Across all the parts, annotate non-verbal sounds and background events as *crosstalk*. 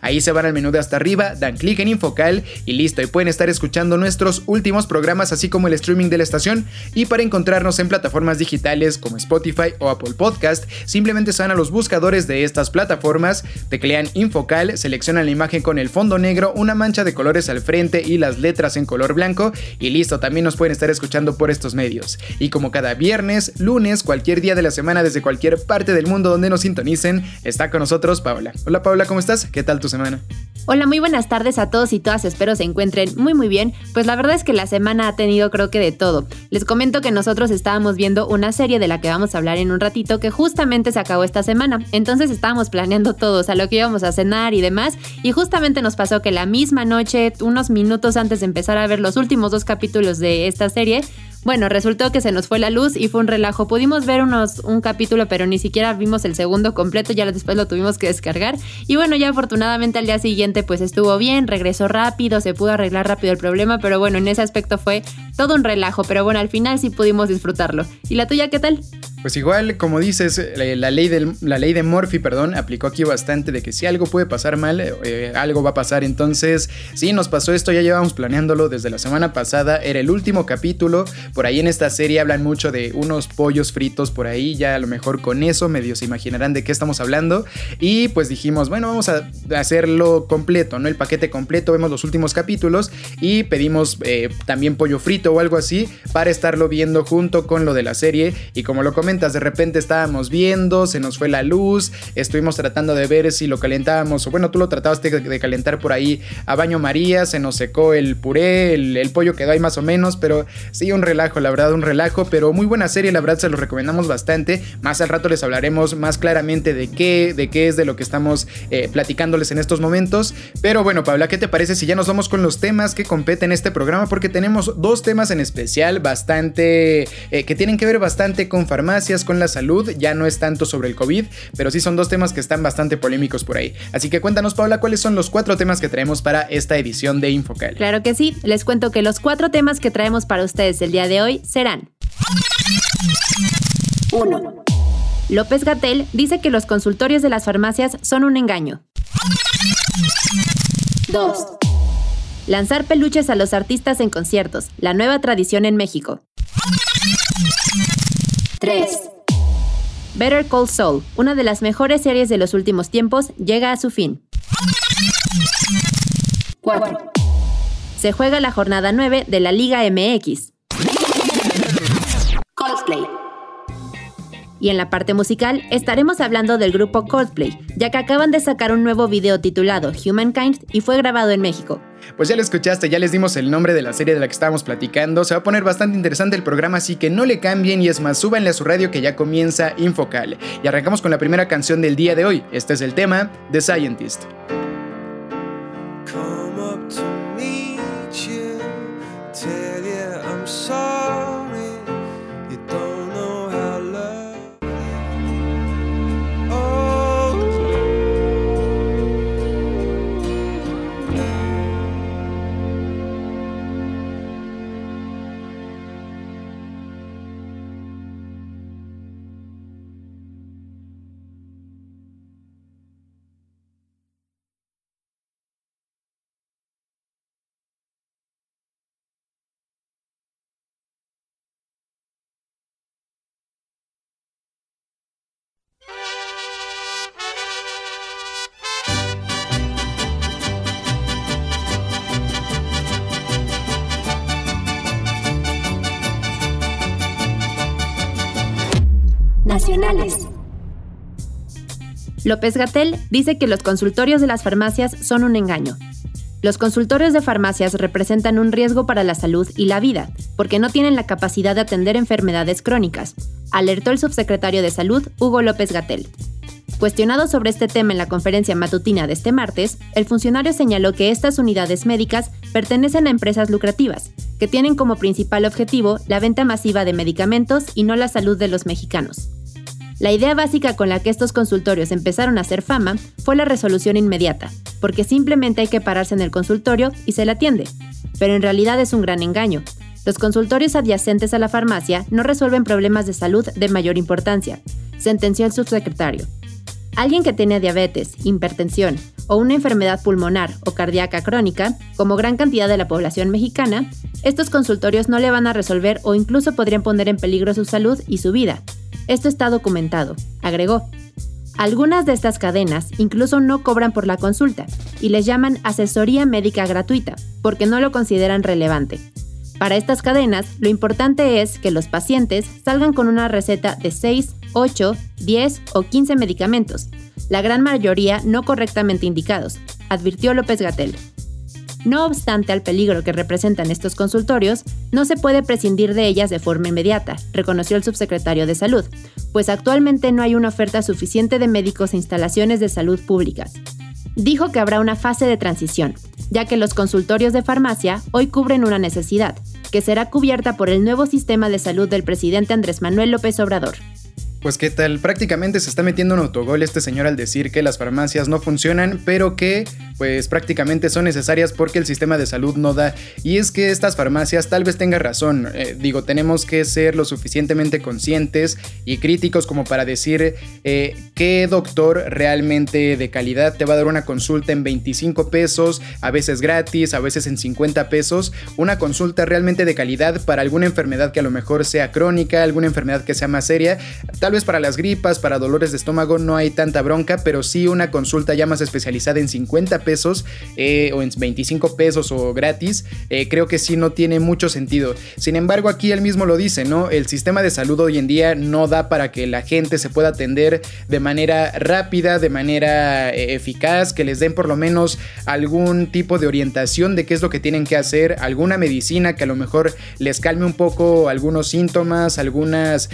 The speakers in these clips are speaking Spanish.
Ahí se van al menú de hasta arriba, dan clic en Infocal y listo. Y pueden estar escuchando nuestros últimos programas, así como el streaming de la estación. Y para encontrarnos en plataformas digitales como Spotify o Apple Podcast, simplemente se van a los buscadores de estas plataformas, teclean Infocal, seleccionan la imagen con el fondo negro, una mancha de colores al frente y las letras en color blanco. Y listo, también nos pueden estar escuchando por estos medios. Y como cada viernes, lunes, cualquier día de la semana desde cualquier parte del mundo donde nos sintonicen, está con nosotros Paula. Hola Paula, ¿cómo estás? ¿Qué tal tu semana? Hola, muy buenas tardes a todos y todas, espero se encuentren muy muy bien. Pues la verdad es que la semana ha tenido creo que de todo. Les comento que nosotros estábamos viendo una serie de la que vamos a hablar en un ratito que justamente se acabó esta semana. Entonces estábamos planeando todos a lo que íbamos a cenar y demás y justamente nos pasó que la misma noche, unos minutos antes de empezar a ver los últimos dos capítulos de esta serie, bueno, resultó que se nos fue la luz y fue un relajo. Pudimos ver unos, un capítulo, pero ni siquiera vimos el segundo completo, ya después lo tuvimos que descargar. Y bueno, ya afortunadamente al día siguiente pues estuvo bien, regresó rápido, se pudo arreglar rápido el problema, pero bueno, en ese aspecto fue todo un relajo, pero bueno, al final sí pudimos disfrutarlo. ¿Y la tuya qué tal? Pues igual, como dices, la ley, la ley de Murphy, perdón, aplicó aquí bastante de que si algo puede pasar mal, eh, algo va a pasar. Entonces, sí, nos pasó esto, ya llevamos planeándolo desde la semana pasada, era el último capítulo, por ahí en esta serie hablan mucho de unos pollos fritos por ahí, ya a lo mejor con eso medio se imaginarán de qué estamos hablando. Y pues dijimos, bueno, vamos a hacerlo completo, ¿no? El paquete completo, vemos los últimos capítulos y pedimos eh, también pollo frito o algo así para estarlo viendo junto con lo de la serie. Y como lo comenté, de repente estábamos viendo, se nos fue la luz, estuvimos tratando de ver si lo calentábamos, o bueno, tú lo tratabas de, calentar por ahí a baño María, se nos secó el puré, el, pollo quedó ahí más o menos, pero sí, un relajo, la verdad, un relajo, pero muy buena serie, la verdad se lo recomendamos bastante. Más al rato les hablaremos más claramente de qué, de qué es de lo que estamos eh, platicándoles en estos momentos. Pero bueno, Paula, ¿qué te parece si ya nos vamos con los temas que competen este programa? Porque tenemos dos temas en especial bastante, eh, que tienen que ver bastante con farmacia con la salud, ya no es tanto sobre el COVID, pero sí son dos temas que están bastante polémicos por ahí. Así que cuéntanos, Paula, cuáles son los cuatro temas que traemos para esta edición de Infocal. Claro que sí, les cuento que los cuatro temas que traemos para ustedes el día de hoy serán 1. López Gatel dice que los consultorios de las farmacias son un engaño. 2. Lanzar peluches a los artistas en conciertos, la nueva tradición en México. 3. Better Call Saul, una de las mejores series de los últimos tiempos, llega a su fin. 4. Se juega la jornada 9 de la Liga MX. Coldplay. Y en la parte musical estaremos hablando del grupo Coldplay, ya que acaban de sacar un nuevo video titulado Humankind y fue grabado en México. Pues ya lo escuchaste, ya les dimos el nombre de la serie de la que estábamos platicando. Se va a poner bastante interesante el programa, así que no le cambien y es más, súbanle a su radio que ya comienza Infocal. Y arrancamos con la primera canción del día de hoy. Este es el tema The Scientist. López Gatel dice que los consultorios de las farmacias son un engaño. Los consultorios de farmacias representan un riesgo para la salud y la vida, porque no tienen la capacidad de atender enfermedades crónicas, alertó el subsecretario de Salud, Hugo López Gatel. Cuestionado sobre este tema en la conferencia matutina de este martes, el funcionario señaló que estas unidades médicas pertenecen a empresas lucrativas, que tienen como principal objetivo la venta masiva de medicamentos y no la salud de los mexicanos. La idea básica con la que estos consultorios empezaron a hacer fama fue la resolución inmediata, porque simplemente hay que pararse en el consultorio y se le atiende. Pero en realidad es un gran engaño. Los consultorios adyacentes a la farmacia no resuelven problemas de salud de mayor importancia, sentenció el subsecretario. Alguien que tiene diabetes, hipertensión o una enfermedad pulmonar o cardíaca crónica, como gran cantidad de la población mexicana, estos consultorios no le van a resolver o incluso podrían poner en peligro su salud y su vida, esto está documentado, agregó. Algunas de estas cadenas incluso no cobran por la consulta y les llaman asesoría médica gratuita porque no lo consideran relevante. Para estas cadenas, lo importante es que los pacientes salgan con una receta de 6, 8, 10 o 15 medicamentos, la gran mayoría no correctamente indicados, advirtió López Gatel. No obstante al peligro que representan estos consultorios, no se puede prescindir de ellas de forma inmediata, reconoció el subsecretario de Salud, pues actualmente no hay una oferta suficiente de médicos e instalaciones de salud públicas. Dijo que habrá una fase de transición, ya que los consultorios de farmacia hoy cubren una necesidad, que será cubierta por el nuevo sistema de salud del presidente Andrés Manuel López Obrador. Pues qué tal, prácticamente se está metiendo un autogol este señor al decir que las farmacias no funcionan, pero que pues prácticamente son necesarias porque el sistema de salud no da. Y es que estas farmacias tal vez tenga razón. Eh, digo, tenemos que ser lo suficientemente conscientes y críticos como para decir eh, qué doctor realmente de calidad te va a dar una consulta en 25 pesos, a veces gratis, a veces en 50 pesos. Una consulta realmente de calidad para alguna enfermedad que a lo mejor sea crónica, alguna enfermedad que sea más seria. Tal para las gripas, para dolores de estómago no hay tanta bronca, pero sí una consulta ya más especializada en 50 pesos eh, o en 25 pesos o gratis, eh, creo que sí no tiene mucho sentido. Sin embargo, aquí él mismo lo dice, ¿no? El sistema de salud hoy en día no da para que la gente se pueda atender de manera rápida, de manera eh, eficaz, que les den por lo menos algún tipo de orientación de qué es lo que tienen que hacer, alguna medicina que a lo mejor les calme un poco algunos síntomas, algunas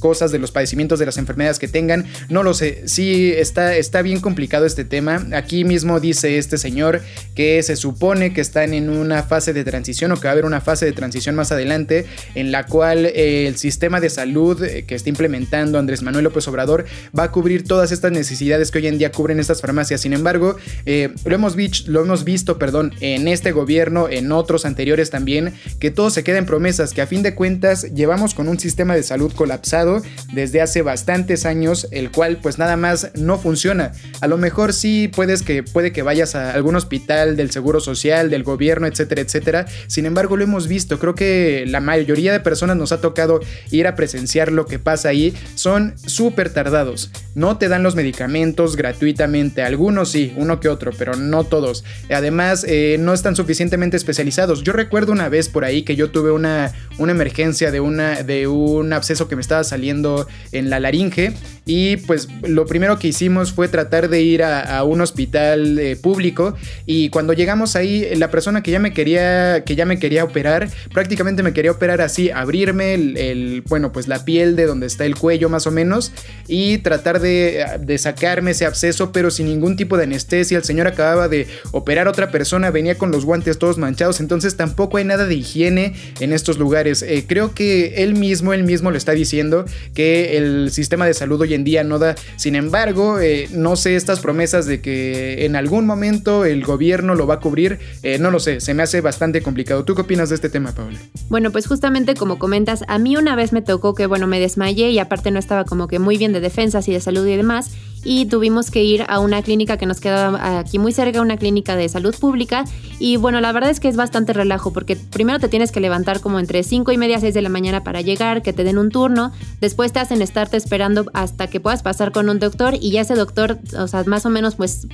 cosas de los de las enfermedades que tengan. No lo sé, sí está, está bien complicado este tema. Aquí mismo dice este señor que se supone que están en una fase de transición o que va a haber una fase de transición más adelante en la cual eh, el sistema de salud eh, que está implementando Andrés Manuel López Obrador va a cubrir todas estas necesidades que hoy en día cubren estas farmacias. Sin embargo, eh, lo, hemos lo hemos visto perdón, en este gobierno, en otros anteriores también, que todo se queda en promesas, que a fin de cuentas llevamos con un sistema de salud colapsado desde hace bastantes años, el cual pues nada más no funciona. A lo mejor sí puedes que, puede que vaya vayas a algún hospital del Seguro Social, del gobierno, etcétera, etcétera. Sin embargo, lo hemos visto. Creo que la mayoría de personas nos ha tocado ir a presenciar lo que pasa ahí. Son súper tardados. No te dan los medicamentos gratuitamente. Algunos sí, uno que otro, pero no todos. Además, eh, no están suficientemente especializados. Yo recuerdo una vez por ahí que yo tuve una, una emergencia de, una, de un absceso que me estaba saliendo en la laringe. Y pues lo primero que hicimos fue tratar de ir a, un hospital eh, público. Y cuando llegamos ahí la persona que ya me quería que ya me quería operar prácticamente me quería operar así abrirme el, bueno pues la piel de donde está el cuello más o menos y tratar de, sacarme ese absceso pero sin ningún tipo de anestesia. El señor acababa de operar a otra persona venía con los guantes todos manchados. Entonces tampoco hay nada de higiene en estos lugares. Eh, creo que él mismo él mismo lo está diciendo que el sistema de salud hoy en día no da sin embargo eh, no sé estas promesas de que en algún momento el gobierno lo va a cubrir, eh, no lo sé, se me hace bastante complicado. ¿Tú qué opinas de este tema, Paula? Bueno, pues justamente como comentas, a mí una vez me tocó que, bueno, me desmayé y aparte no estaba como que muy bien de defensas y de salud y demás y tuvimos que ir a una clínica que nos queda aquí muy cerca, una clínica de salud pública. Y bueno, la verdad es que es bastante relajo porque primero te tienes que levantar como entre 5 y media, 6 de la mañana para llegar, que te den un turno. Después te hacen estarte esperando hasta que puedas pasar con un doctor y ya ese doctor, o sea, más o menos, pues,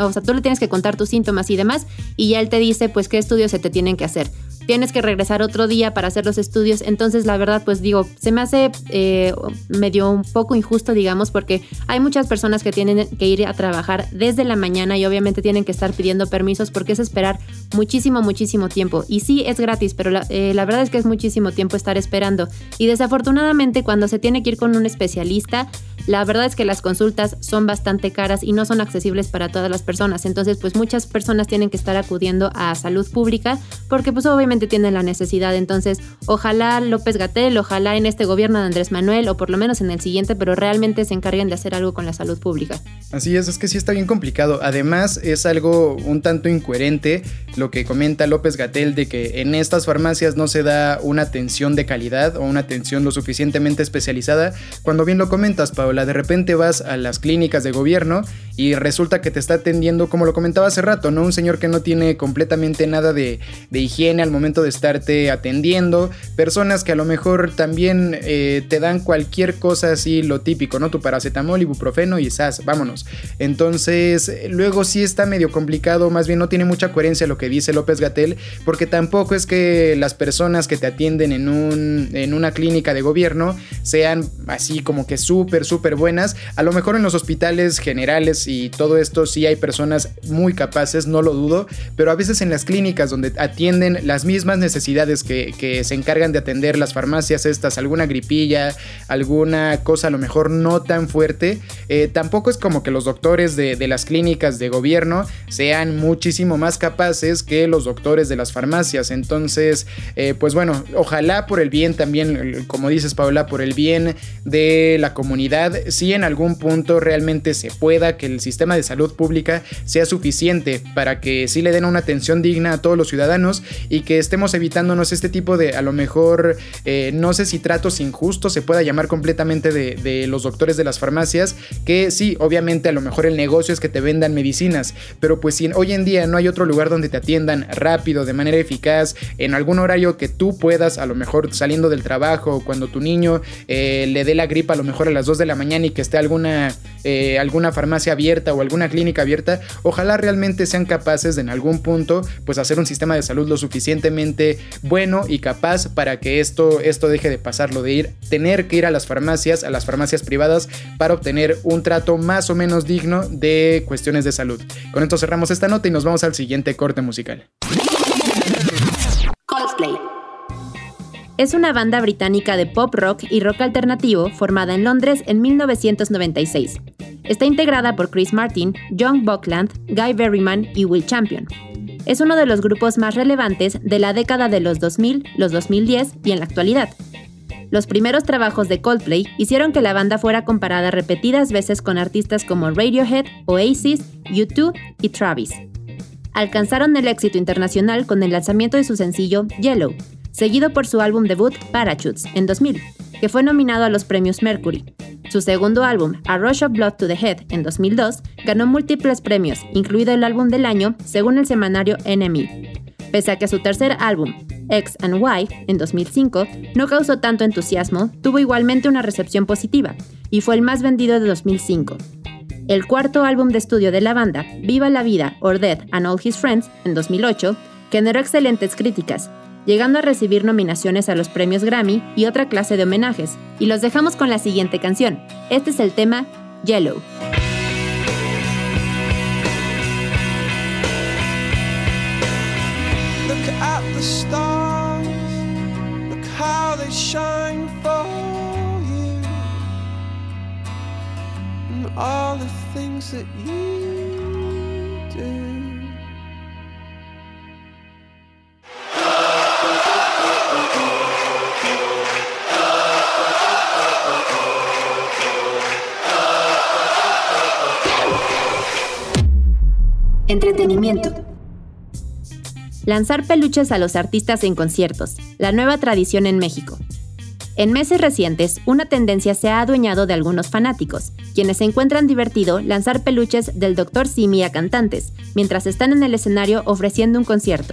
o sea, tú le tienes que contar tus síntomas y demás y ya él te dice, pues, qué estudios se te tienen que hacer. Tienes que regresar otro día para hacer los estudios. Entonces, la verdad, pues digo, se me hace eh, medio un poco injusto, digamos, porque hay muchas personas que tienen que ir a trabajar desde la mañana y obviamente tienen que estar pidiendo permisos porque es esperar muchísimo, muchísimo tiempo. Y sí, es gratis, pero la, eh, la verdad es que es muchísimo tiempo estar esperando. Y desafortunadamente, cuando se tiene que ir con un especialista, la verdad es que las consultas son bastante caras y no son accesibles para todas las personas. Entonces, pues muchas personas tienen que estar acudiendo a salud pública porque pues obviamente tienen la necesidad. Entonces, ojalá López Gatel, ojalá en este gobierno de Andrés Manuel o por lo menos en el siguiente, pero realmente se encarguen de hacer algo con la salud pública. Así es, es que sí está bien complicado. Además, es algo un tanto incoherente lo que comenta López Gatel de que en estas farmacias no se da una atención de calidad o una atención lo suficientemente especializada. Cuando bien lo comentas, Paola, de repente vas a las clínicas de gobierno y resulta que te está atendiendo, como lo comentaba hace rato, ¿no? Un señor que no tiene completamente nada de, higiene al momento de estarte atendiendo, personas que a lo mejor también eh, te dan cualquier cosa así, lo típico, ¿no? Tu paracetamol, ibuprofeno y esas, vámonos. Entonces, luego sí está medio complicado, más bien no tiene mucha coherencia lo que dice López Gatel, porque tampoco es que las personas que te atienden en, un, en una clínica de gobierno sean así como que súper, súper buenas. A lo mejor en los hospitales generales y todo esto sí hay personas muy capaces, no lo dudo, pero a veces en las clínicas donde atienden las mismas necesidades que, se encargan de atender las farmacias estas, alguna gripilla, alguna cosa a lo mejor no tan fuerte, eh, tampoco es como que los doctores de, las clínicas de gobierno sean muchísimo más capaces que los doctores de las farmacias. Entonces, eh, pues bueno, ojalá por el bien también, como dices Paula, por el bien de la comunidad si en algún punto realmente se pueda que el sistema de salud pública sea suficiente para que sí le den una atención digna a todos los ciudadanos y que estemos evitándonos este tipo de, a lo mejor, eh, no sé si tratos injustos se pueda llamar completamente de, los doctores de las farmacias, que sí, obviamente a lo mejor el negocio es que te vendan medicinas, pero pues si hoy en día no hay otro lugar donde te atiendan rápido, de manera eficaz, en algún horario que tú puedas, a lo mejor saliendo del trabajo, cuando tu niño eh, le dé la gripa a lo mejor a las 2 de la mañana y que esté alguna, eh, alguna farmacia abierta o alguna clínica abierta, ojalá realmente sean capaces de en algún punto pues hacer un sistema de salud lo bueno y capaz para que esto, esto deje de pasar, lo de ir, tener que ir a las farmacias, a las farmacias privadas para obtener un trato más o menos digno de cuestiones de salud. Con esto cerramos esta nota y nos vamos al siguiente corte musical. Es una banda británica de pop rock y rock alternativo formada en Londres en 1996. Está integrada por Chris Martin, John Buckland, Guy Berryman y Will Champion. Es uno de los grupos más relevantes de la década de los 2000, los 2010 y en la actualidad. Los primeros trabajos de Coldplay hicieron que la banda fuera comparada repetidas veces con artistas como Radiohead, Oasis, U2 y Travis. Alcanzaron el éxito internacional con el lanzamiento de su sencillo Yellow, seguido por su álbum debut Parachutes en 2000, que fue nominado a los premios Mercury. Su segundo álbum, A Rush of Blood to the Head, en 2002, ganó múltiples premios, incluido el álbum del año, según el semanario NME. Pese a que su tercer álbum, X and Y, en 2005, no causó tanto entusiasmo, tuvo igualmente una recepción positiva, y fue el más vendido de 2005. El cuarto álbum de estudio de la banda, Viva la Vida, or Death and All His Friends, en 2008, generó excelentes críticas, llegando a recibir nominaciones a los premios Grammy y otra clase de homenajes. Y los dejamos con la siguiente canción. Este es el tema Yellow. all the things that you Lanzar peluches a los artistas en conciertos, la nueva tradición en México. En meses recientes, una tendencia se ha adueñado de algunos fanáticos, quienes se encuentran divertido lanzar peluches del Dr. Simi a cantantes, mientras están en el escenario ofreciendo un concierto.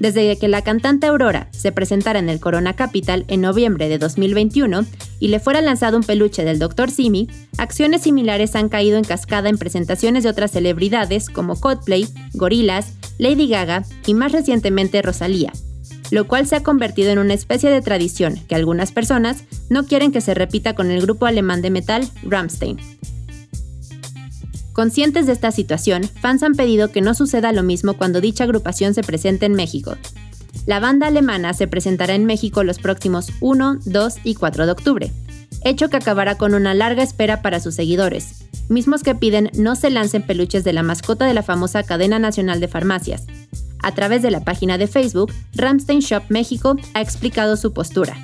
Desde que la cantante Aurora se presentara en el Corona Capital en noviembre de 2021 y le fuera lanzado un peluche del Dr. Simi, acciones similares han caído en cascada en presentaciones de otras celebridades como Coldplay, Gorillaz, Lady Gaga y más recientemente Rosalía. lo cual se ha convertido en una especie de tradición que algunas personas no quieren que se repita con el grupo alemán de metal Rammstein. Conscientes de esta situación, fans han pedido que no suceda lo mismo cuando dicha agrupación se presente en México. La banda alemana se presentará en México los próximos 1, 2 y 4 de octubre, hecho que acabará con una larga espera para sus seguidores, mismos que piden no se lancen peluches de la mascota de la famosa cadena nacional de farmacias. A través de la página de Facebook, Ramstein Shop México ha explicado su postura.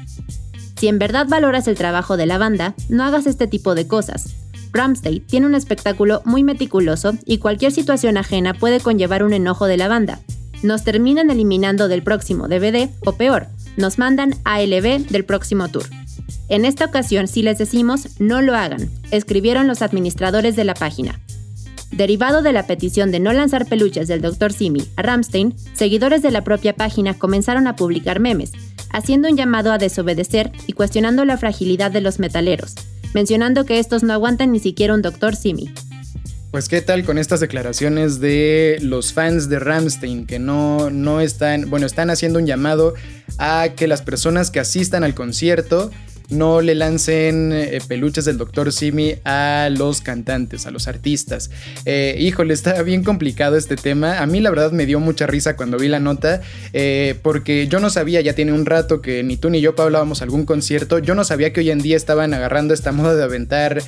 Si en verdad valoras el trabajo de la banda, no hagas este tipo de cosas. Ramstein tiene un espectáculo muy meticuloso y cualquier situación ajena puede conllevar un enojo de la banda. Nos terminan eliminando del próximo DVD o peor, nos mandan ALB del próximo tour. En esta ocasión, si les decimos, no lo hagan, escribieron los administradores de la página. Derivado de la petición de no lanzar peluches del Dr. Simi a Ramstein, seguidores de la propia página comenzaron a publicar memes, haciendo un llamado a desobedecer y cuestionando la fragilidad de los metaleros, mencionando que estos no aguantan ni siquiera un Dr. Simi. Pues qué tal con estas declaraciones de los fans de Ramstein que no, no están, bueno, están haciendo un llamado a que las personas que asistan al concierto no le lancen eh, peluches del Dr. Simi a los cantantes, a los artistas. Eh, híjole, está bien complicado este tema. A mí la verdad me dio mucha risa cuando vi la nota, eh, porque yo no sabía, ya tiene un rato que ni tú ni yo hablábamos algún concierto, yo no sabía que hoy en día estaban agarrando esta moda de aventar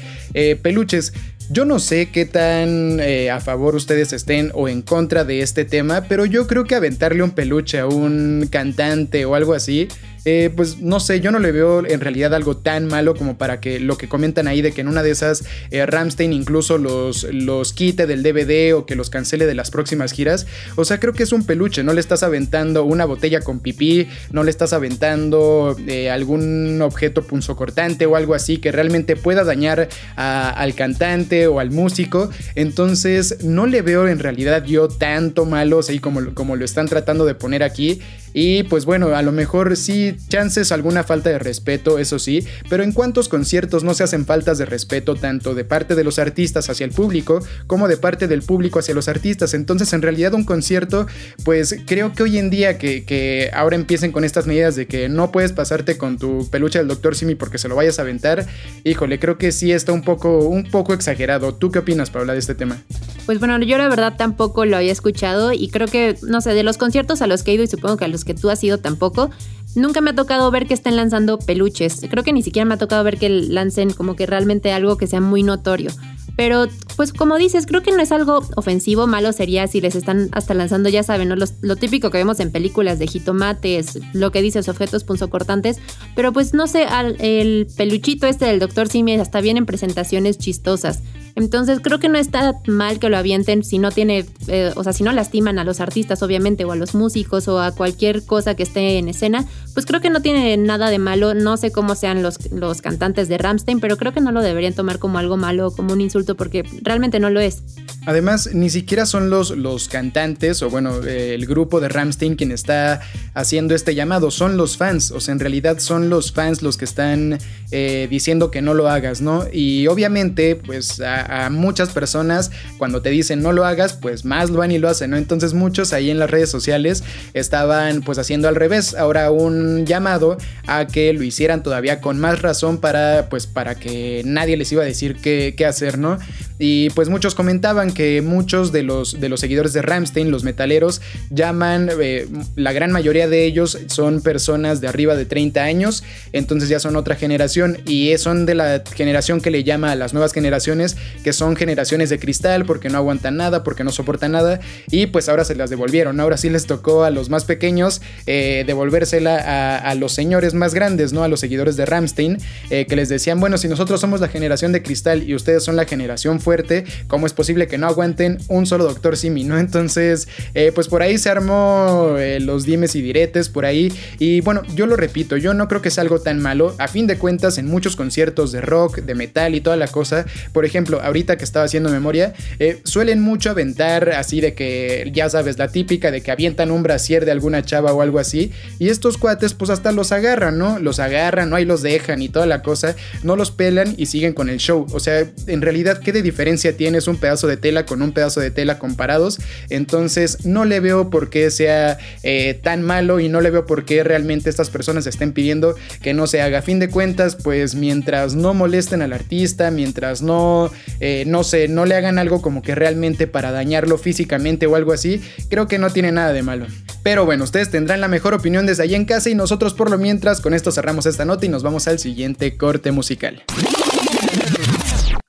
peluches. Yo no sé qué tan a favor ustedes estén o en contra de este tema, pero yo creo que aventarle un peluche a un cantante o algo así, eh, pues no sé, yo no le veo en realidad algo tan malo como para que lo que comentan ahí de que en una de esas eh, Ramstein incluso los, los quite del DVD o que los cancele de las próximas giras. O sea, creo que es un peluche, no le estás aventando una botella con pipí, no le estás aventando eh, algún objeto punzocortante o algo así que realmente pueda dañar al cantante o al músico. Entonces, no le veo en realidad yo tanto malo, así como, como lo están tratando de poner aquí. Y pues bueno, a lo mejor sí, chances alguna falta de respeto, eso sí, pero en cuántos conciertos no se hacen faltas de respeto tanto de parte de los artistas hacia el público como de parte del público hacia los artistas. Entonces en realidad un concierto, pues creo que hoy en día que, ahora empiecen con estas medidas de que no puedes pasarte con tu peluche del Dr. Simi porque se lo vayas a aventar, híjole, creo que sí está un poco, un poco exagerado. ¿Tú qué opinas, Paula, de este tema? Pues bueno, yo la verdad tampoco lo había escuchado y creo que, no sé, de los conciertos a los que he ido y supongo que a los que tú has ido tampoco, nunca me ha tocado ver que estén lanzando peluches. Creo que ni siquiera me ha tocado ver que lancen como que realmente algo que sea muy notorio. Pero, pues como dices, creo que no es algo ofensivo, malo sería si les están hasta lanzando, ya saben, ¿no? lo típico que vemos en películas de jitomates, lo que dices, objetos punzocortantes. Pero pues no sé, el peluchito este del Dr. Simi hasta viene en presentaciones chistosas. Entonces creo que no está mal que lo avienten si no tiene, eh, o sea, si no lastiman a los artistas, obviamente, o a los músicos, o a cualquier cosa que esté en escena, pues creo que no tiene nada de malo. No sé cómo sean los, los cantantes de Ramstein, pero creo que no lo deberían tomar como algo malo, como un insulto, porque realmente no lo es. Además, ni siquiera son los, los cantantes, o bueno, eh, el grupo de Ramstein quien está haciendo este llamado, son los fans, o sea, en realidad son los fans los que están eh, diciendo que no lo hagas, ¿no? Y obviamente, pues a, muchas personas cuando te dicen no lo hagas, pues más lo van y lo hacen, ¿no? Entonces muchos ahí en las redes sociales estaban pues haciendo al revés, ahora un llamado a que lo hicieran todavía con más razón para pues para que nadie les iba a decir qué, qué hacer, ¿no? Y pues muchos comentaban que muchos de los, de los seguidores de Ramstein, los metaleros, llaman, eh, la gran mayoría de ellos son personas de arriba de 30 años, entonces ya son otra generación y son de la generación que le llama a las nuevas generaciones, que son generaciones de cristal porque no aguantan nada, porque no soportan nada y pues ahora se las devolvieron, ahora sí les tocó a los más pequeños eh, devolvérsela a, los señores más grandes, ¿no? A los seguidores de Ramstein, eh, que les decían, bueno, si nosotros somos la generación de cristal y ustedes son la generación fuerte, ¿cómo es posible que no aguanten un solo Doctor Simi, no? Entonces, eh, pues por ahí se armó los dimes y diretes por ahí. Y bueno, yo lo repito, yo no creo que sea algo tan malo. A fin de cuentas, en muchos conciertos de rock, de metal y toda la cosa, por ejemplo, ahorita que estaba haciendo memoria, eh, suelen mucho aventar así de que, ya sabes, la típica de que avientan un brasier de alguna chava o algo así. Y estos cuates pues hasta los agarran, ¿no? Los agarran, no ahí los dejan y toda la cosa, no los pelan y siguen con el show. O sea, en realidad, ¿qué de diferencia tienes un pedazo de tela con un pedazo de tela comparados? Entonces, no le veo por qué sea eh, tan malo y no le veo por qué realmente estas personas estén pidiendo que no se haga. A fin de cuentas, pues mientras no molesten al artista, mientras no, eh, no sé, no le hagan algo como que realmente para dañarlo físicamente o algo así, creo que no tiene nada de malo. Pero bueno, ustedes tendrán la mejor opinión desde allá en casa y nosotros por lo mientras con esto cerramos esta nota y nos vamos al siguiente corte musical.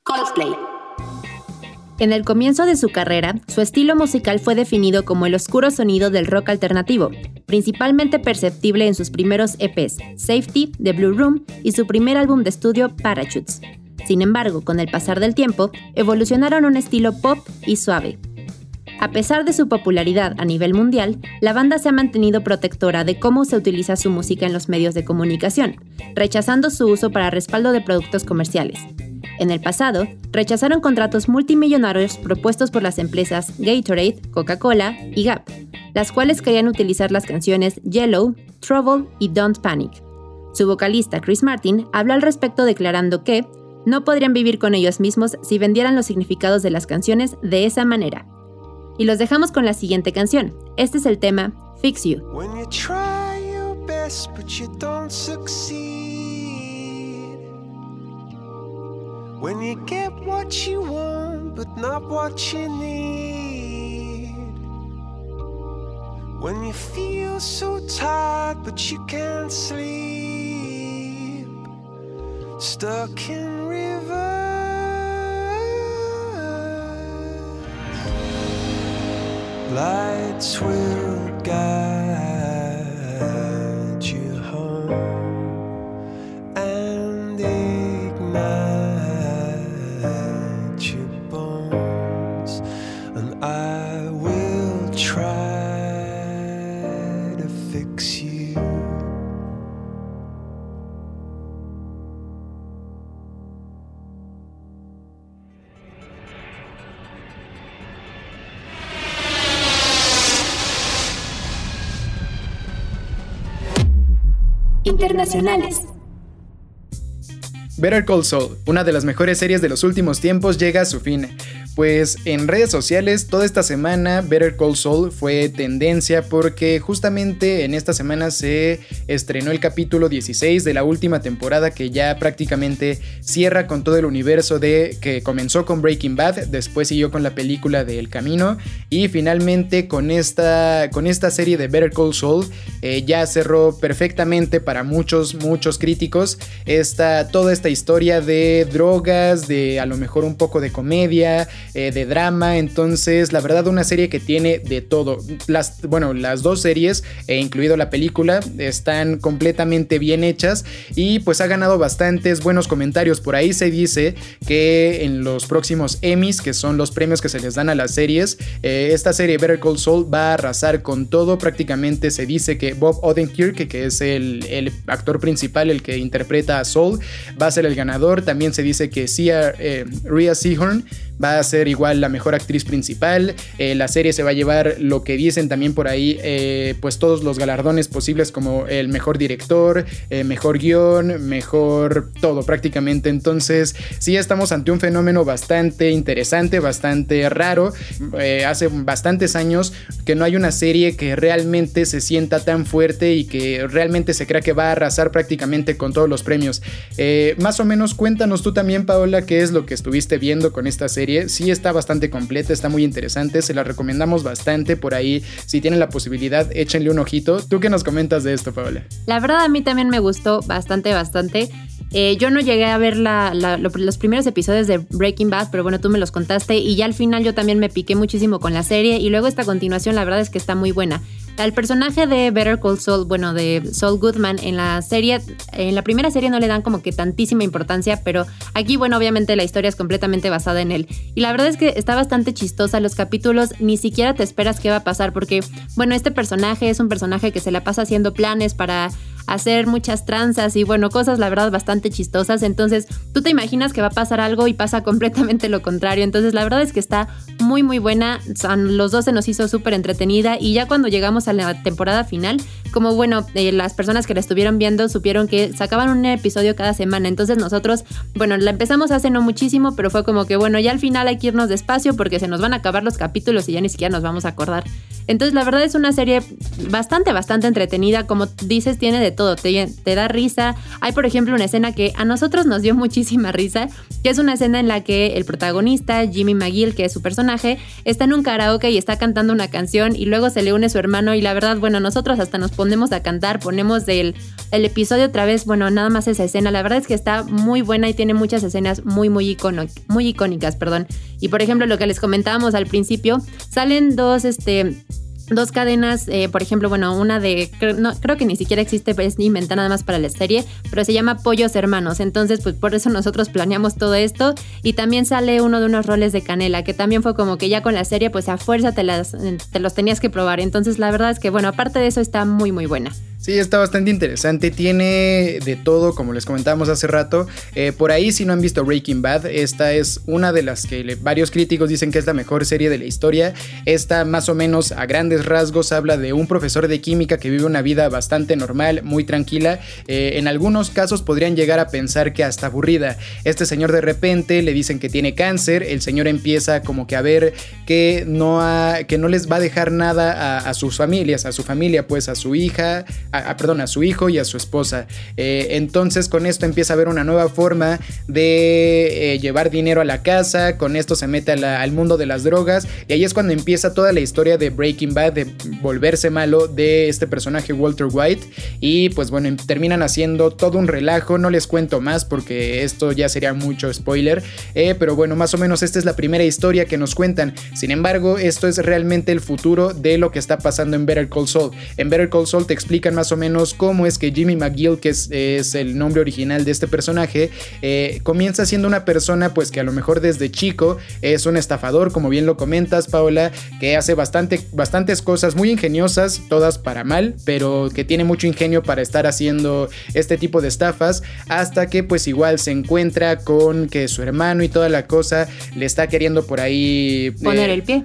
Coldplay. En el comienzo de su carrera, su estilo musical fue definido como el oscuro sonido del rock alternativo, principalmente perceptible en sus primeros EPs, Safety, The Blue Room y su primer álbum de estudio, Parachutes. Sin embargo, con el pasar del tiempo, evolucionaron un estilo pop y suave, a pesar de su popularidad a nivel mundial, la banda se ha mantenido protectora de cómo se utiliza su música en los medios de comunicación, rechazando su uso para respaldo de productos comerciales. En el pasado, rechazaron contratos multimillonarios propuestos por las empresas Gatorade, Coca-Cola y Gap, las cuales querían utilizar las canciones Yellow, Trouble y Don't Panic. Su vocalista Chris Martin habla al respecto declarando que no podrían vivir con ellos mismos si vendieran los significados de las canciones de esa manera, y los dejamos con la siguiente canción. Este es el tema Fix You. When you try your best but you don't succeed. When you get what you want but not what you need. When you feel so tired but you can't sleep. Stuck in lights will guide internacionales. Better Call Saul, una de las mejores series de los últimos tiempos, llega a su fin. Pues en redes sociales toda esta semana Better Call Saul fue tendencia porque justamente en esta semana se estrenó el capítulo 16 de la última temporada que ya prácticamente cierra con todo el universo de que comenzó con Breaking Bad, después siguió con la película de El Camino y finalmente con esta, con esta serie de Better Call Saul eh, ya cerró perfectamente para muchos, muchos críticos esta, toda esta historia de drogas, de a lo mejor un poco de comedia, eh, de drama. Entonces, la verdad, una serie que tiene de todo. Las, bueno, las dos series, e incluido la película, están completamente bien hechas y pues ha ganado bastantes buenos comentarios. Por ahí se dice que en los próximos Emmys, que son los premios que se les dan a las series, eh, esta serie Better Call Saul va a arrasar con todo. Prácticamente se dice que Bob Odenkirk, que es el, el actor principal, el que interpreta a Saul, va a ser el ganador. También se dice que Sia, Rhea Seahorn va a ser igual la mejor actriz principal. Eh, la serie se va a llevar lo que dicen también por ahí, eh, pues todos los galardones posibles como el mejor director, eh, mejor guion, mejor todo prácticamente. Entonces, sí estamos ante un fenómeno bastante interesante, bastante raro. hace bastantes años que no hay una serie que realmente se sienta tan fuerte y que realmente se crea que va a arrasar prácticamente con todos los premios. más o menos cuéntanos tú también, Paola, qué es lo que estuviste viendo con esta serie Sí está bastante completa, está muy interesante, se la recomendamos bastante por ahí. Si tienen la posibilidad, échenle un ojito. ¿Tú qué nos comentas de esto, Paola? La verdad a mí también me gustó bastante, bastante. Eh, yo no llegué a ver los primeros episodios de Breaking Bad, pero bueno, tú me los contaste y ya al final yo también me piqué muchísimo con la serie y luego esta continuación la verdad es que está muy buena. Al personaje de Better Call Saul, bueno, de Saul Goodman en la serie, en la primera serie no le dan como que tantísima importancia, pero aquí, bueno, obviamente la historia es completamente basada en él. Y la verdad es que está bastante chistosa. Los capítulos ni siquiera te esperas qué va a pasar, porque, bueno, este personaje es un personaje que se la pasa haciendo planes para hacer muchas tranzas y bueno, cosas la verdad bastante chistosas. Entonces tú te imaginas que va a pasar algo y pasa *laughs* completamente lo contrario. Entonces la verdad es que está muy muy buena. Los dos se nos hizo súper entretenida y ya cuando llegamos a la temporada final como bueno, eh, las personas que la estuvieron viendo supieron que sacaban un episodio cada semana. Entonces nosotros, bueno, la empezamos hace no muchísimo, pero fue como que bueno, ya al final hay que irnos despacio porque se nos van a acabar los capítulos y ya ni siquiera nos vamos a acordar. Entonces la verdad es una serie bastante, bastante entretenida. Como dices, tiene de todo. Te, te da risa. Hay por ejemplo una escena que a nosotros nos dio *laughs* muchísima risa, que es una escena en la que el protagonista, Jimmy McGill, que es su personaje, está en un karaoke y está cantando una canción y luego se le une su hermano y la verdad, bueno, nosotros hasta nos ponemos a cantar, ponemos el, el episodio otra vez, bueno, nada más esa escena, la verdad es que está muy buena y tiene muchas escenas muy, muy, muy icónicas, perdón. Y por ejemplo, lo que les comentábamos al principio, salen dos, este, dos cadenas, eh, por ejemplo, bueno, una de, no, creo que ni siquiera existe, es inventada nada más para la serie, pero se llama Pollos Hermanos, entonces pues por eso nosotros planeamos todo esto. Y también sale uno de unos roles de canela, que también fue como que ya con la serie pues a fuerza te, las, te los tenías que probar, entonces la verdad es que bueno, aparte de eso está muy muy buena. Sí, está bastante interesante. Tiene de todo, como les comentábamos hace rato. Eh, por ahí, si no han visto Breaking Bad, esta es una de las que varios críticos dicen que es la mejor serie de la historia. Esta, más o menos a grandes rasgos, habla de un profesor de química que vive una vida bastante normal, muy tranquila. Eh, en algunos casos podrían llegar a pensar que hasta aburrida. Este señor de repente le dicen que tiene cáncer. El señor empieza como que a ver que no, que no les va a dejar nada a sus familias, a su familia, pues a su hija a, perdón, a su hijo y a su esposa. Eh, entonces con esto empieza a haber una nueva forma de eh, llevar dinero a la casa, con esto se mete al mundo de las drogas y ahí es cuando empieza toda la historia de Breaking Bad, de volverse malo de este personaje Walter White y pues bueno, terminan haciendo todo un relajo, no les cuento más porque esto ya sería mucho spoiler, eh, pero bueno, más o menos esta es la primera historia que nos cuentan, sin embargo, esto es realmente el futuro de lo que está pasando en Better Call Saul. En Better Call Saul te explican más más o menos cómo es que Jimmy McGill, que es, el nombre original de este personaje, eh, comienza siendo una persona pues que a lo mejor desde chico es un estafador, como bien lo comentas Paola, que hace bastante, bastantes cosas muy ingeniosas, todas para mal, pero que tiene mucho ingenio para estar haciendo este tipo de estafas, hasta que pues igual se encuentra con que su hermano y toda la cosa le está queriendo por ahí... Poner eh, el pie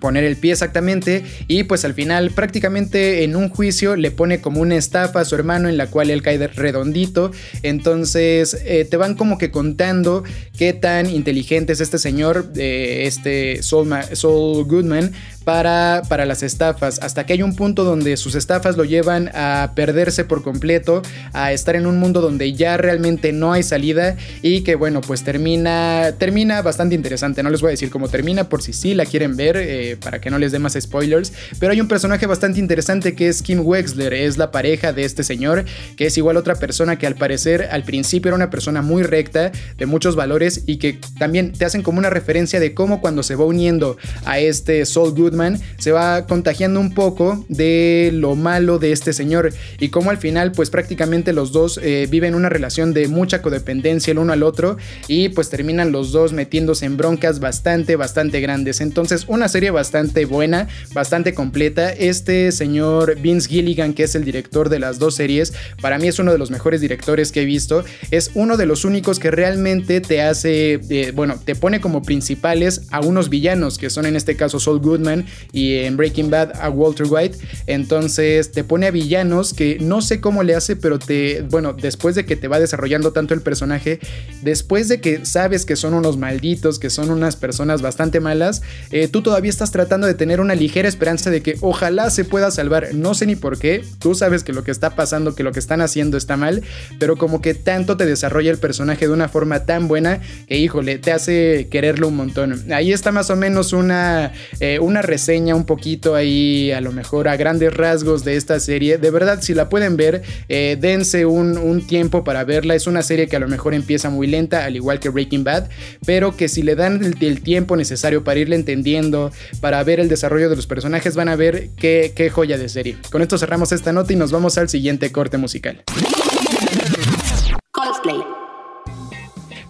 poner el pie exactamente y pues al final prácticamente en un juicio le pone como una estafa a su hermano en la cual él cae redondito. Entonces eh, te van como que contando qué tan inteligente es este señor eh, este Saul Goodman para, para las estafas, hasta que hay un punto donde sus estafas lo llevan a perderse por completo, a estar en un mundo donde ya realmente no hay salida y que bueno, pues termina, termina bastante interesante, no les voy a decir cómo termina por si sí la quieren ver, eh, para que no les dé más spoilers, pero hay un personaje bastante interesante que es Kim Wexler, es la pareja de este señor, que es igual otra persona que al parecer al principio era una persona muy recta, de muchos valores y que también te hacen como una referencia de cómo cuando se va uniendo a este Saul Good se va contagiando un poco de lo malo de este señor y como al final pues prácticamente los dos eh, viven una relación de mucha codependencia el uno al otro y pues terminan los dos metiéndose en broncas bastante, bastante grandes. Entonces una serie bastante buena, bastante completa. Este señor Vince Gilligan, que es el director de las dos series, para mí es uno de los mejores directores que he visto. Es uno de los únicos que realmente te hace, eh, bueno, te pone como principales a unos villanos, que son en este caso Saul Goodman y en Breaking Bad a Walter White. Entonces te pone a villanos que no sé cómo le hace, pero te, bueno, después de que te va desarrollando tanto el personaje, después de que sabes que son unos malditos, que son unas personas bastante malas, eh, tú todavía estás tratando de tener una ligera esperanza de que ojalá se pueda salvar. No sé ni por qué, tú sabes que lo que está pasando, que lo que están haciendo está mal, pero como que tanto te desarrolla el personaje de una forma tan buena que, híjole, te hace quererlo un montón. Ahí está más o menos una, eh, una un poquito ahí, a lo mejor a grandes rasgos de esta serie. De verdad, si la pueden ver, eh, dense un, tiempo para verla. Es una serie que a lo mejor empieza muy lenta, al igual que Breaking Bad, pero que si le dan el, tiempo necesario para irle entendiendo, para ver el desarrollo de los personajes, van a ver qué, qué joya de serie. Con esto cerramos esta nota y nos vamos al siguiente corte musical.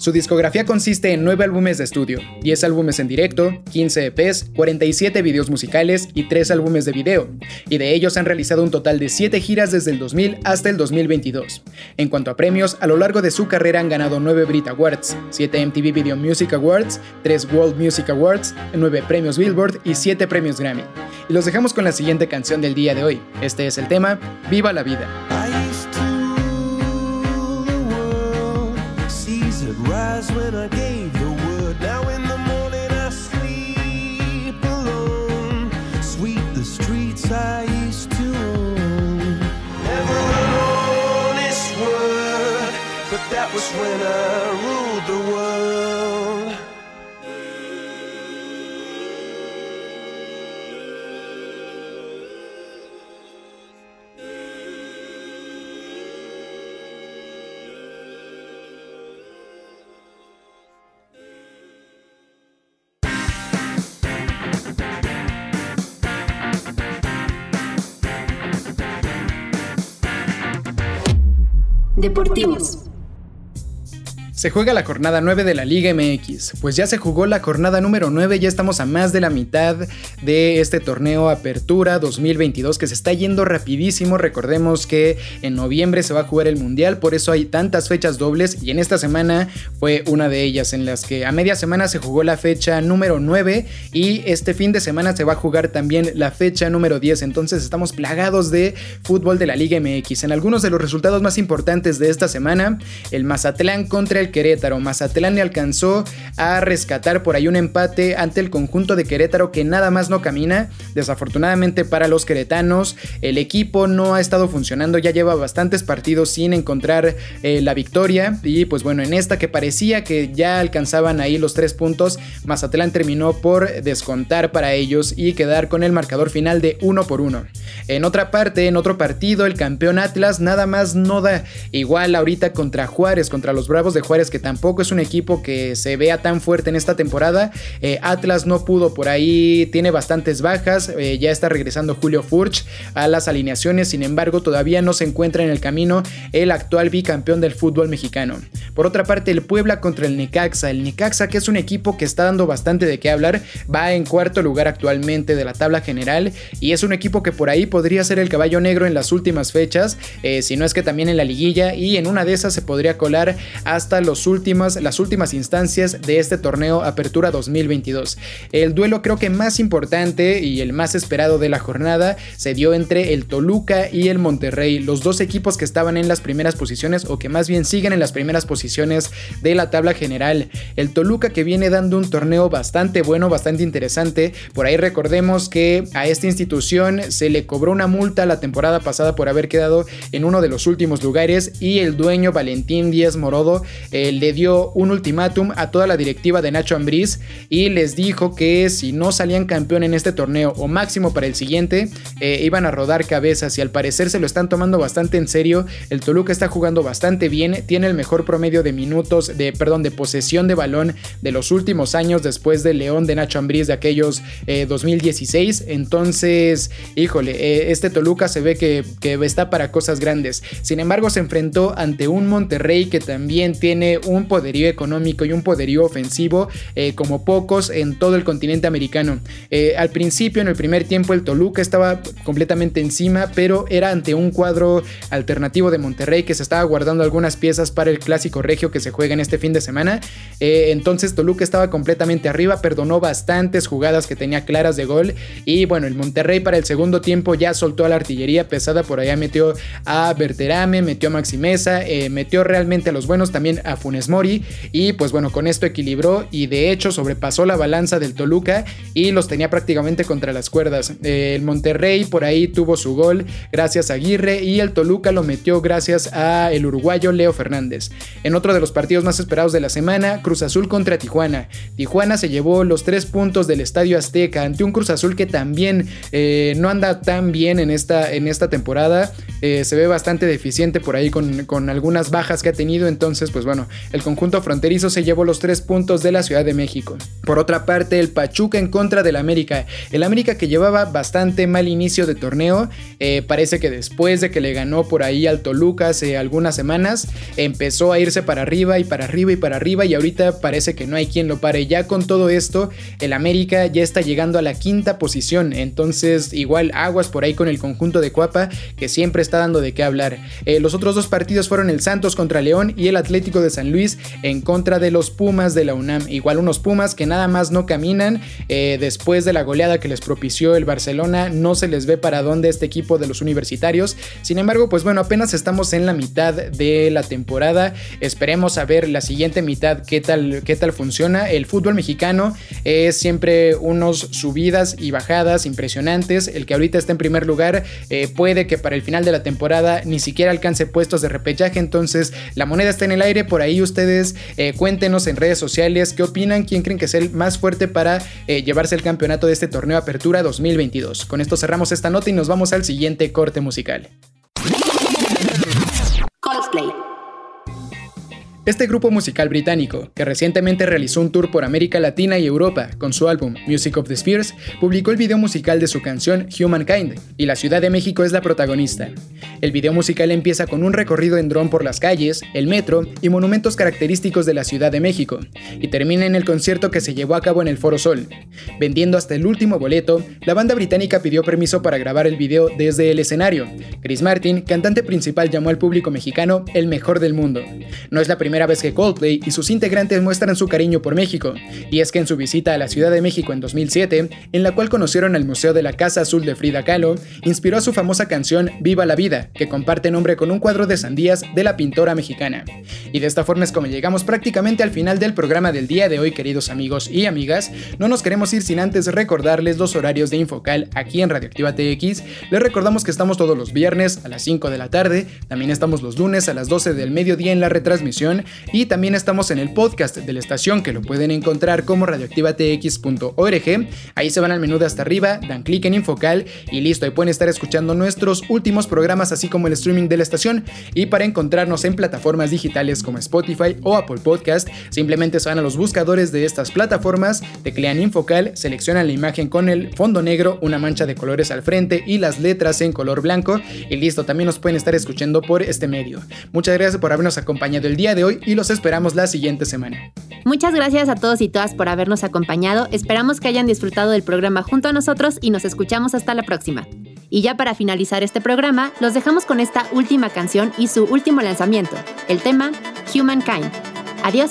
Su discografía consiste en 9 álbumes de estudio, 10 álbumes en directo, 15 EPs, 47 videos musicales y 3 álbumes de video, y de ellos han realizado un total de 7 giras desde el 2000 hasta el 2022. En cuanto a premios, a lo largo de su carrera han ganado 9 Brit Awards, 7 MTV Video Music Awards, 3 World Music Awards, 9 premios Billboard y 7 premios Grammy. Y los dejamos con la siguiente canción del día de hoy. Este es el tema Viva la vida. When Deportivos. Se juega la jornada 9 de la Liga MX, pues ya se jugó la jornada número 9, ya estamos a más de la mitad de este torneo Apertura 2022 que se está yendo rapidísimo, recordemos que en noviembre se va a jugar el Mundial, por eso hay tantas fechas dobles y en esta semana fue una de ellas en las que a media semana se jugó la fecha número 9 y este fin de semana se va a jugar también la fecha número 10, entonces estamos plagados de fútbol de la Liga MX. En algunos de los resultados más importantes de esta semana, el Mazatlán contra el Querétaro. Mazatlán le alcanzó a rescatar por ahí un empate ante el conjunto de Querétaro que nada más no camina. Desafortunadamente para los queretanos, el equipo no ha estado funcionando, ya lleva bastantes partidos sin encontrar eh, la victoria. Y pues bueno, en esta que parecía que ya alcanzaban ahí los tres puntos, Mazatlán terminó por descontar para ellos y quedar con el marcador final de uno por uno. En otra parte, en otro partido, el campeón Atlas nada más no da igual ahorita contra Juárez, contra los Bravos de Juárez que tampoco es un equipo que se vea tan fuerte en esta temporada. Eh, Atlas no pudo por ahí, tiene bastantes bajas, eh, ya está regresando Julio Furch a las alineaciones, sin embargo todavía no se encuentra en el camino el actual bicampeón del fútbol mexicano. Por otra parte, el Puebla contra el Necaxa, el Necaxa que es un equipo que está dando bastante de qué hablar, va en cuarto lugar actualmente de la tabla general y es un equipo que por ahí podría ser el caballo negro en las últimas fechas, eh, si no es que también en la liguilla y en una de esas se podría colar hasta las últimas instancias de este torneo Apertura 2022. El duelo creo que más importante y el más esperado de la jornada se dio entre el Toluca y el Monterrey, los dos equipos que estaban en las primeras posiciones o que más bien siguen en las primeras posiciones de la tabla general. El Toluca que viene dando un torneo bastante bueno, bastante interesante. Por ahí recordemos que a esta institución se le cobró una multa la temporada pasada por haber quedado en uno de los últimos lugares y el dueño Valentín Díaz Morodo eh, le dio un ultimátum a toda la directiva de Nacho Ambriz y les dijo que si no salían campeón en este torneo o máximo para el siguiente, eh, iban a rodar cabezas y al parecer se lo están tomando bastante en serio. El Toluca está jugando bastante bien, tiene el mejor promedio de minutos, de perdón, de posesión de balón de los últimos años después del León de Nacho Ambriz de aquellos 2016. Eh, Entonces, híjole, este Toluca se ve que, que está para cosas grandes. Sin embargo, se enfrentó ante un Monterrey que también tiene un poderío económico y un poderío ofensivo eh, como pocos en todo el continente americano. Eh, al principio, en el primer tiempo, el Toluca estaba completamente encima, pero era ante un cuadro alternativo de Monterrey que se estaba guardando algunas piezas para el clásico regio que se juega en este fin de semana. Eh, entonces Toluca estaba completamente arriba, perdonó bastantes jugadas que tenía claras de gol y bueno, el Monterrey para el segundo tiempo ya soltó a la artillería pesada, por allá metió a Berterame, metió a Maximeza, metió realmente a los buenos, también a Funes Mori. Y pues bueno, con esto equilibró y de hecho sobrepasó la balanza del Toluca y los tenía prácticamente contra las cuerdas. El Monterrey por ahí tuvo su gol gracias a Aguirre y el Toluca lo metió gracias a el uruguayo Leo Fernández. Otro de los partidos más esperados de la semana, Cruz Azul contra Tijuana. Tijuana se llevó los tres puntos del Estadio Azteca ante un Cruz Azul que también eh, no anda tan bien en esta, en esta temporada. Eh, se ve bastante deficiente por ahí con, con algunas bajas que ha tenido. Entonces, pues bueno, el conjunto fronterizo se llevó los tres puntos de la Ciudad de México. Por otra parte, el Pachuca en contra del América. El América que llevaba bastante mal inicio de torneo, eh, parece que después de que le ganó por ahí al Toluca hace algunas semanas, empezó a irse para arriba y para arriba y para arriba y ahorita parece que no hay quien lo pare. Ya con todo esto, el América ya está llegando a la quinta posición, entonces igual aguas por ahí con el conjunto de Cuapa que siempre está dando de qué hablar. Eh, los otros dos partidos fueron el Santos contra León y el Atlético de San Luis en contra de los Pumas de la UNAM. Igual unos Pumas que nada más no caminan. Eh, después de la goleada que les propició el Barcelona, no se les ve para dónde este equipo de los universitarios. Sin embargo, pues bueno, apenas estamos en la mitad de la temporada. Esperemos a ver la siguiente mitad qué tal, qué tal funciona. El fútbol mexicano es siempre unos subidas y bajadas impresionantes. El que ahorita está en primer lugar eh, puede que para el final de la temporada ni siquiera alcance puestos de repechaje. Entonces la moneda está en el aire. Por ahí ustedes eh, cuéntenos en redes sociales qué opinan, quién creen que es el más fuerte para eh, llevarse el campeonato de este torneo Apertura 2022. Con esto cerramos esta nota y nos vamos al siguiente corte musical. Este grupo musical británico, que recientemente realizó un tour por América Latina y Europa con su álbum Music of the Spheres, publicó el video musical de su canción Humankind, y la Ciudad de México es la protagonista. El video musical empieza con un recorrido en dron por las calles, el metro y monumentos característicos de la Ciudad de México, y termina en el concierto que se llevó a cabo en el Foro Sol. Vendiendo hasta el último boleto, la banda británica pidió permiso para grabar el video desde el escenario. Chris Martin, cantante principal, llamó al público mexicano el mejor del mundo. No es la primera vez que Coldplay y sus integrantes muestran su cariño por México, y es que en su visita a la Ciudad de México en 2007, en la cual conocieron el Museo de la Casa Azul de Frida Kahlo, inspiró a su famosa canción Viva la Vida, que comparte nombre con un cuadro de sandías de la pintora mexicana. Y de esta forma es como llegamos prácticamente al final del programa del día de hoy, queridos amigos y amigas. No nos queremos ir sin antes recordarles los horarios de Infocal aquí en Radioactiva TX. Les recordamos que estamos todos los viernes a las 5 de la tarde, también estamos los lunes a las 12 del mediodía en la retransmisión y también estamos en el podcast de la estación que lo pueden encontrar como radioactivatx.org. Ahí se van al menú de hasta arriba, dan clic en Infocal y listo, ahí pueden estar escuchando nuestros últimos programas así como el streaming de la estación. Y para encontrarnos en plataformas digitales como Spotify o Apple Podcast, simplemente se van a los buscadores de estas plataformas, teclean Infocal, seleccionan la imagen con el fondo negro, una mancha de colores al frente y las letras en color blanco y listo, también nos pueden estar escuchando por este medio. Muchas gracias por habernos acompañado el día de y los esperamos la siguiente semana. Muchas gracias a todos y todas por habernos acompañado. Esperamos que hayan disfrutado del programa junto a nosotros y nos escuchamos hasta la próxima. Y ya para finalizar este programa, los dejamos con esta última canción y su último lanzamiento, el tema Humankind. Adiós.